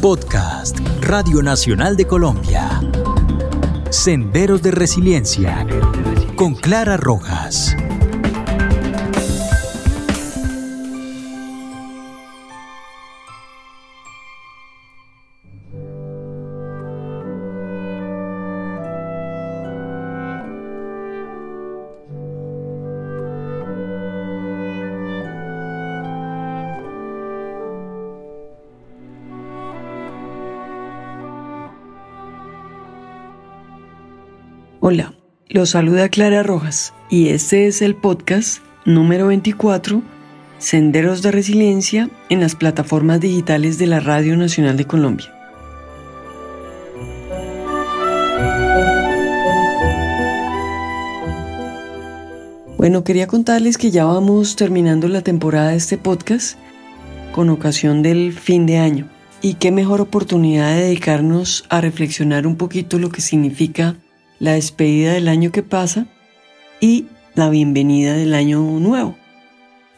Podcast Radio Nacional de Colombia. Senderos de Resiliencia con Clara Rojas. Hola, los saluda Clara Rojas y este es el podcast número 24, Senderos de Resiliencia en las plataformas digitales de la Radio Nacional de Colombia. Bueno, quería contarles que ya vamos terminando la temporada de este podcast con ocasión del fin de año. Y qué mejor oportunidad de dedicarnos a reflexionar un poquito lo que significa la despedida del año que pasa y la bienvenida del año nuevo.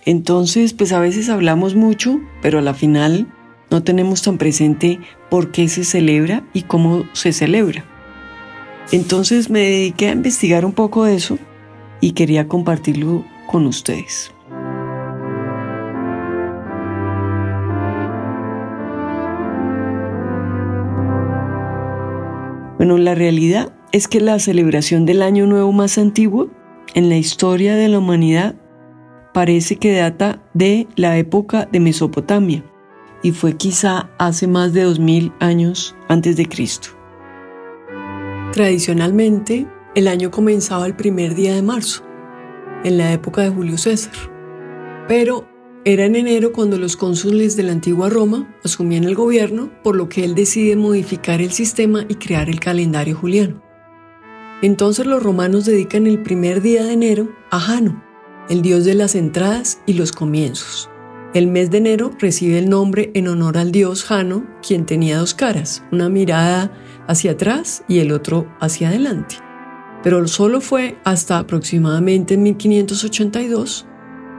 Entonces, pues a veces hablamos mucho, pero a la final no tenemos tan presente por qué se celebra y cómo se celebra. Entonces me dediqué a investigar un poco de eso y quería compartirlo con ustedes. Bueno, la realidad es que la celebración del Año Nuevo más antiguo en la historia de la humanidad parece que data de la época de Mesopotamia y fue quizá hace más de 2000 años antes de Cristo. Tradicionalmente, el año comenzaba el primer día de marzo, en la época de Julio César, pero era en enero cuando los cónsules de la antigua Roma asumían el gobierno, por lo que él decide modificar el sistema y crear el calendario juliano. Entonces los romanos dedican el primer día de enero a Jano, el dios de las entradas y los comienzos. El mes de enero recibe el nombre en honor al dios Jano, quien tenía dos caras, una mirada hacia atrás y el otro hacia adelante. Pero solo fue hasta aproximadamente 1582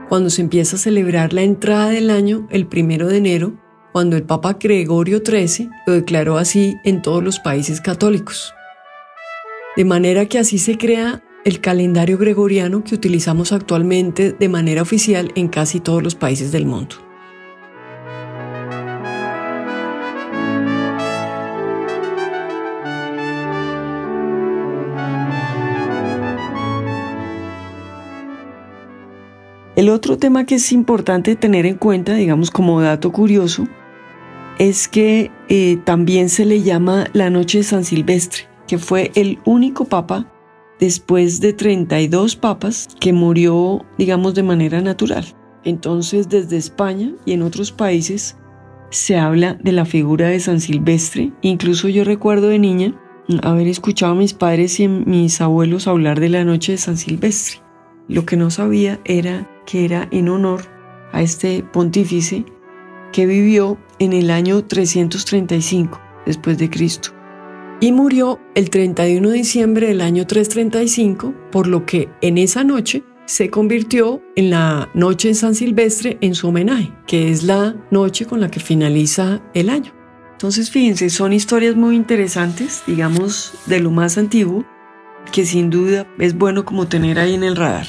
cuando se empieza a celebrar la entrada del año el primero de enero, cuando el Papa Gregorio XIII lo declaró así en todos los países católicos. De manera que así se crea el calendario gregoriano que utilizamos actualmente de manera oficial en casi todos los países del mundo. El otro tema que es importante tener en cuenta, digamos como dato curioso, es que eh, también se le llama la noche de San Silvestre que fue el único papa después de 32 papas que murió, digamos, de manera natural. Entonces, desde España y en otros países se habla de la figura de San Silvestre. Incluso yo recuerdo de niña haber escuchado a mis padres y a mis abuelos hablar de la noche de San Silvestre. Lo que no sabía era que era en honor a este pontífice que vivió en el año 335 después de Cristo y murió el 31 de diciembre del año 335, por lo que en esa noche se convirtió en la noche de San Silvestre en su homenaje, que es la noche con la que finaliza el año. Entonces, fíjense, son historias muy interesantes, digamos, de lo más antiguo, que sin duda es bueno como tener ahí en el radar.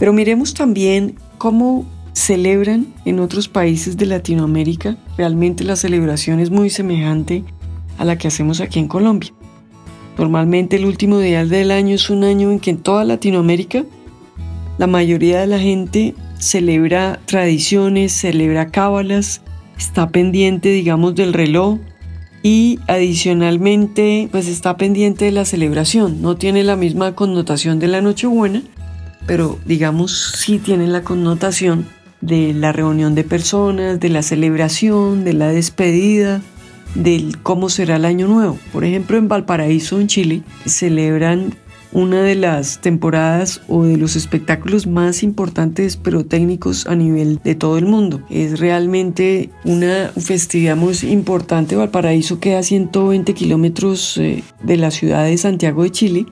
Pero miremos también cómo celebran en otros países de Latinoamérica. Realmente la celebración es muy semejante a la que hacemos aquí en Colombia. Normalmente el último día del año es un año en que en toda Latinoamérica la mayoría de la gente celebra tradiciones, celebra cábalas, está pendiente, digamos, del reloj y adicionalmente, pues está pendiente de la celebración. No tiene la misma connotación de la Nochebuena, pero digamos sí tienen la connotación de la reunión de personas, de la celebración, de la despedida, del cómo será el año nuevo. Por ejemplo, en Valparaíso, en Chile, celebran una de las temporadas o de los espectáculos más importantes pero técnicos a nivel de todo el mundo. Es realmente una festividad muy importante. Valparaíso queda a 120 kilómetros eh, de la ciudad de Santiago de Chile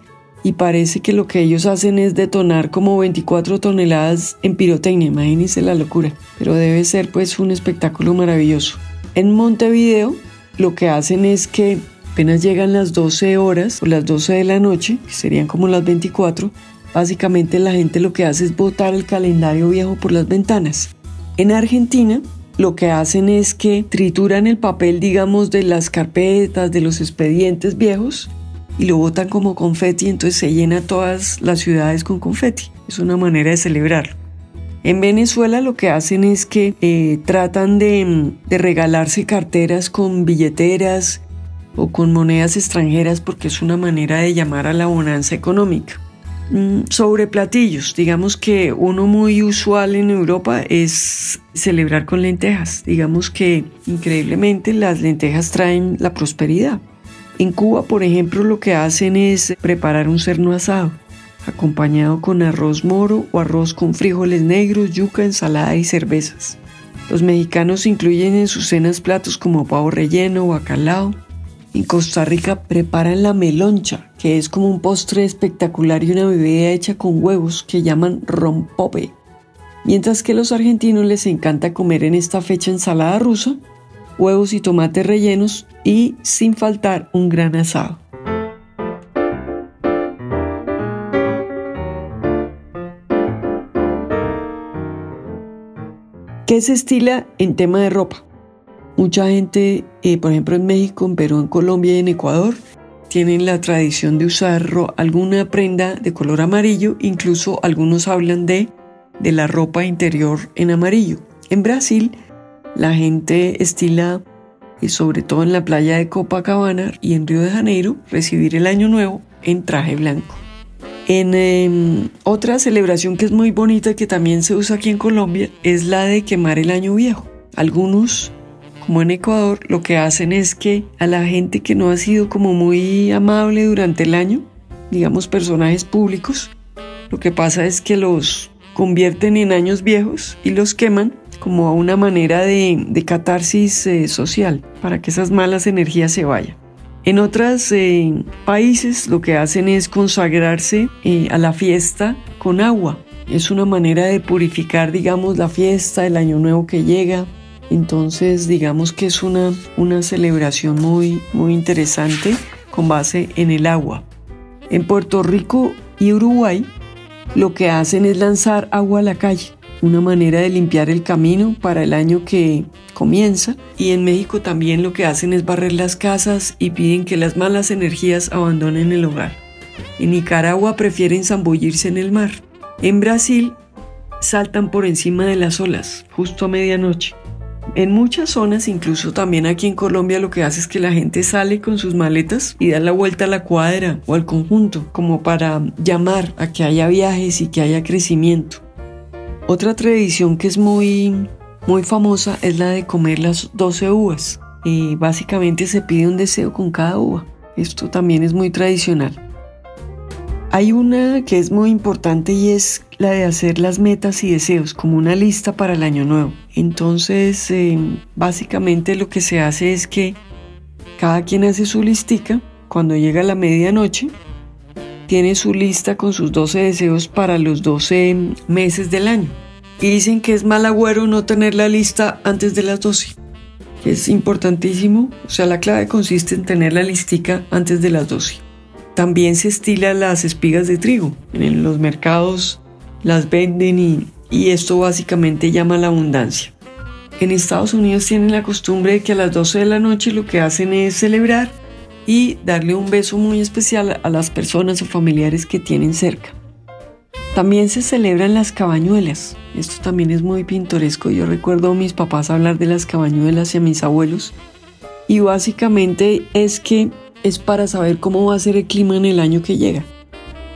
y parece que lo que ellos hacen es detonar como 24 toneladas en pirotecnia, imagínense la locura, pero debe ser pues un espectáculo maravilloso. En Montevideo lo que hacen es que apenas llegan las 12 horas o las 12 de la noche, que serían como las 24, básicamente la gente lo que hace es botar el calendario viejo por las ventanas. En Argentina lo que hacen es que trituran el papel, digamos, de las carpetas, de los expedientes viejos y lo botan como confeti, entonces se llena todas las ciudades con confeti. Es una manera de celebrarlo. En Venezuela lo que hacen es que eh, tratan de, de regalarse carteras con billeteras o con monedas extranjeras porque es una manera de llamar a la bonanza económica. Mm, sobre platillos, digamos que uno muy usual en Europa es celebrar con lentejas. Digamos que increíblemente las lentejas traen la prosperidad. En Cuba, por ejemplo, lo que hacen es preparar un cerno asado, acompañado con arroz moro o arroz con frijoles negros, yuca, ensalada y cervezas. Los mexicanos incluyen en sus cenas platos como pavo relleno, o bacalao, en Costa Rica preparan la meloncha, que es como un postre espectacular y una bebida hecha con huevos que llaman rompope. Mientras que a los argentinos les encanta comer en esta fecha ensalada rusa, huevos y tomates rellenos y sin faltar un gran asado. ¿Qué se estila en tema de ropa? Mucha gente, eh, por ejemplo en México, en Perú, en Colombia y en Ecuador, tienen la tradición de usar alguna prenda de color amarillo, incluso algunos hablan de, de la ropa interior en amarillo. En Brasil, la gente estila, y eh, sobre todo en la playa de Copacabana y en Río de Janeiro, recibir el año nuevo en traje blanco. En em, otra celebración que es muy bonita que también se usa aquí en Colombia es la de quemar el año viejo. Algunos como en Ecuador, lo que hacen es que a la gente que no ha sido como muy amable durante el año, digamos personajes públicos, lo que pasa es que los convierten en años viejos y los queman como una manera de, catarsis eh, social para que esas malas energías se vayan. En otros eh, países lo que hacen es consagrarse eh, a la fiesta con agua. Es una manera de purificar, digamos, la fiesta, el año nuevo que llega, entonces, digamos que es una, una celebración muy, muy interesante con base en el agua. En Puerto Rico y Uruguay, lo que hacen es lanzar agua a la calle, una manera de limpiar el camino para el año que comienza. Y en México también lo que hacen es barrer las casas y piden que las malas energías abandonen el hogar. En Nicaragua prefieren zambullirse en el mar. En Brasil saltan por encima de las olas, justo a medianoche. En muchas zonas, incluso también aquí en Colombia, lo que hace es que la gente sale con sus maletas y da la vuelta a la cuadra o al conjunto, como para llamar a que haya viajes y que haya crecimiento. Otra tradición que es muy, muy famosa es la de comer las 12 uvas. Y básicamente se pide un deseo con cada uva. Esto también es muy tradicional. Hay una que es muy importante y es la de hacer las metas y deseos como una lista para el año nuevo. Entonces, eh, básicamente lo que se hace es que cada quien hace su listica. Cuando llega la medianoche, tiene su lista con sus 12 deseos para los 12 meses del año. Y dicen que es mal agüero no tener la lista antes de las 12. es importantísimo. O sea, la clave consiste en tener la listica antes de las 12. También se estila las espigas de trigo. En los mercados las venden y, esto básicamente llama la abundancia. En Estados Unidos tienen la costumbre de que a las 12 de la noche lo que hacen es celebrar y darle un beso muy especial a las personas o familiares que tienen cerca. También se celebran las cabañuelas. Esto también es muy pintoresco. Yo recuerdo a mis papás hablar de las cabañuelas y a mis abuelos. Y básicamente es que es para saber cómo va a ser el clima en el año que llega.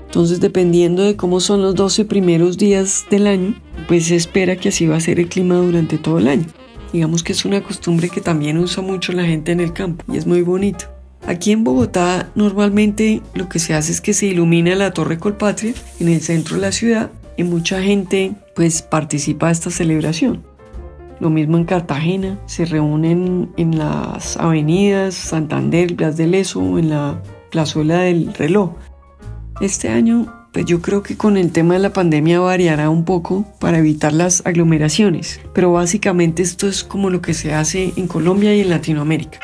Entonces, dependiendo de cómo son los 12 primeros días del año, pues se espera que así va a ser el clima durante todo el año. Digamos que es una costumbre que también usa mucho la gente en el campo y es muy bonito. Aquí en Bogotá normalmente lo que se hace es que se ilumina la Torre Colpatria en el centro de la ciudad y mucha gente pues participa de esta celebración. Lo mismo en Cartagena, se reúnen en las avenidas Santander, Blas de Leso, en la plazuela del reloj. Este año pues yo creo que con el tema de la pandemia variará un poco para evitar las aglomeraciones, pero básicamente esto es como lo que se hace en Colombia y en Latinoamérica.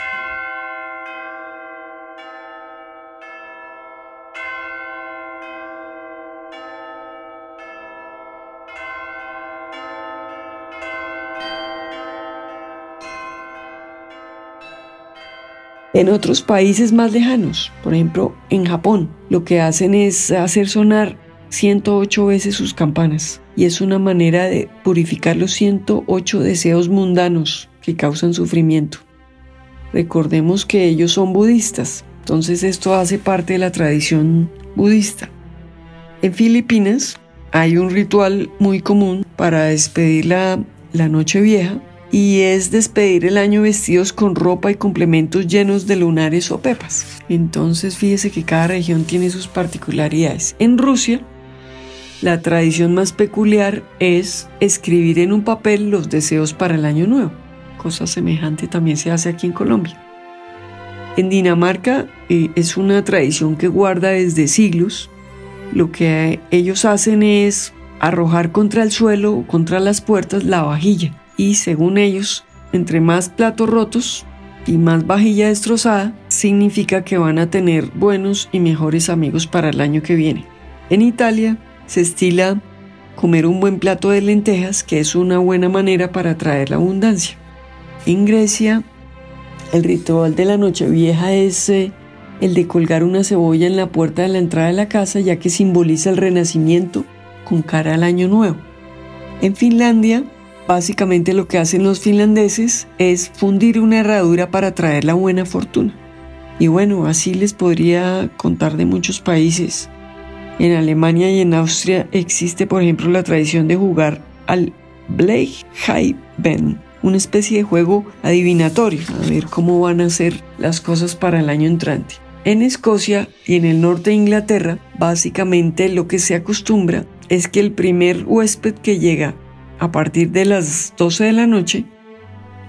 En otros países más lejanos, por ejemplo en Japón, lo que hacen es hacer sonar 108 veces sus campanas y es una manera de purificar los 108 deseos mundanos que causan sufrimiento. Recordemos que ellos son budistas, entonces esto hace parte de la tradición budista. En Filipinas hay un ritual muy común para despedir la, la noche vieja y es despedir el año vestidos con ropa y complementos llenos de lunares o pepas. Entonces fíjese que cada región tiene sus particularidades. En Rusia, la tradición más peculiar es escribir en un papel los deseos para el año nuevo. Cosa semejante también se hace aquí en Colombia. En Dinamarca eh, es una tradición que guarda desde siglos. Lo que ellos hacen es arrojar contra el suelo o contra las puertas la vajilla y según ellos, entre más platos rotos y más vajilla destrozada, significa que van a tener buenos y mejores amigos para el año que viene. En Italia se estila comer un buen plato de lentejas, que es una buena manera para atraer la abundancia. En Grecia, el ritual de la Nochevieja es eh, el de colgar una cebolla en la puerta de la entrada de la casa, ya que simboliza el renacimiento con cara al año nuevo. En Finlandia, Básicamente lo que hacen los finlandeses es fundir una herradura para traer la buena fortuna. Y bueno, así les podría contar de muchos países. En Alemania y en Austria existe, por ejemplo, la tradición de jugar al Bleichheiben, una especie de juego adivinatorio, a ver cómo van a ser las cosas para el año entrante. En Escocia y en el norte de Inglaterra, básicamente lo que se acostumbra es que el primer huésped que llega a partir de las 12 de la noche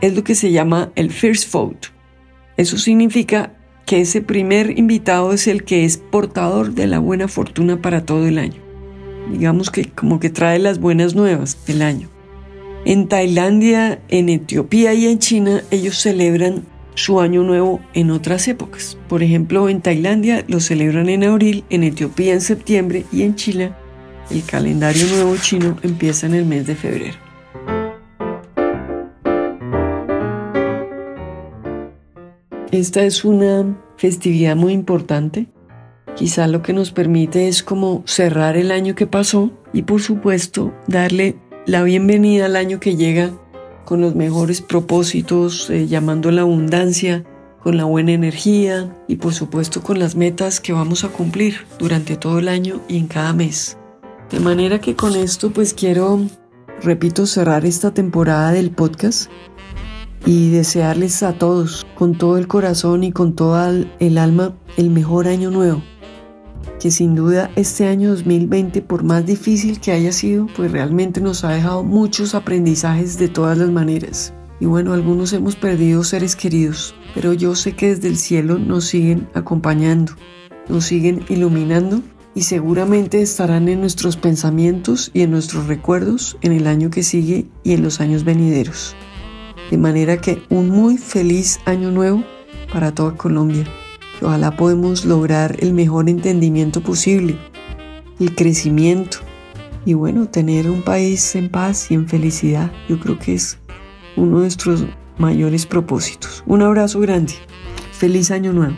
es lo que se llama el first vote. Eso significa que ese primer invitado es el que es portador de la buena fortuna para todo el año. Digamos que como que trae las buenas nuevas del año. En Tailandia, en Etiopía y en China ellos celebran su año nuevo en otras épocas. Por ejemplo, en Tailandia lo celebran en abril, en Etiopía en septiembre y en China el calendario nuevo chino empieza en el mes de febrero. Esta es una festividad muy importante. Quizá lo que nos permite es como cerrar el año que pasó y por supuesto darle la bienvenida al año que llega con los mejores propósitos, eh, llamando la abundancia, con la buena energía y por supuesto con las metas que vamos a cumplir durante todo el año y en cada mes. De manera que con esto pues quiero, repito, cerrar esta temporada del podcast y desearles a todos, con todo el corazón y con toda el alma, el mejor año nuevo. Que sin duda este año 2020, por más difícil que haya sido, pues realmente nos ha dejado muchos aprendizajes de todas las maneras. Y bueno, algunos hemos perdido seres queridos, pero yo sé que desde el cielo nos siguen acompañando, nos siguen iluminando y seguramente estarán en nuestros pensamientos y en nuestros recuerdos en el año que sigue y en los años venideros. De manera que un muy feliz año nuevo para toda Colombia. ojalá podemos lograr el mejor entendimiento posible, el crecimiento y bueno, tener un país en paz y en felicidad. Yo creo que es uno de nuestros mayores propósitos. Un abrazo grande. Feliz año nuevo.